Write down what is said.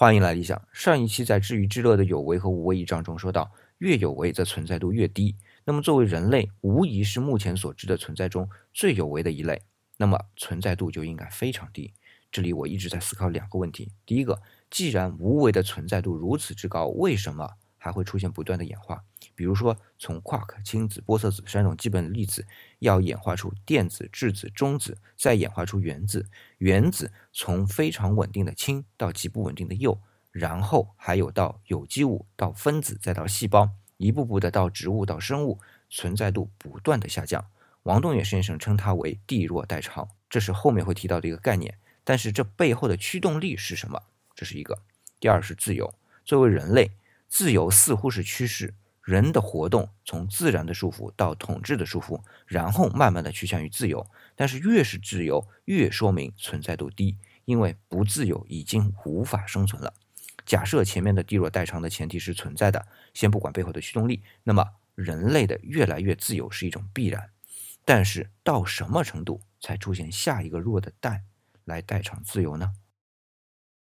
欢迎来理想。上一期在至于之乐的有为和无为一章中说到，越有为则存在度越低。那么作为人类，无疑是目前所知的存在中最有为的一类，那么存在度就应该非常低。这里我一直在思考两个问题：第一个，既然无为的存在度如此之高，为什么还会出现不断的演化？比如说，从夸克、氢子、玻色子三种基本粒子，要演化出电子、质子、中子，再演化出原子。原子从非常稳定的氢到极不稳定的铀，然后还有到有机物、到分子，再到细胞，一步步的到植物、到生物，存在度不断的下降。王栋远先生称它为地弱代偿，这是后面会提到的一个概念。但是这背后的驱动力是什么？这是一个。第二是自由。作为人类，自由似乎是趋势。人的活动从自然的束缚到统治的束缚，然后慢慢的趋向于自由。但是越是自由，越说明存在度低，因为不自由已经无法生存了。假设前面的地弱代偿的前提是存在的，先不管背后的驱动力，那么人类的越来越自由是一种必然。但是到什么程度才出现下一个弱的代来代偿自由呢？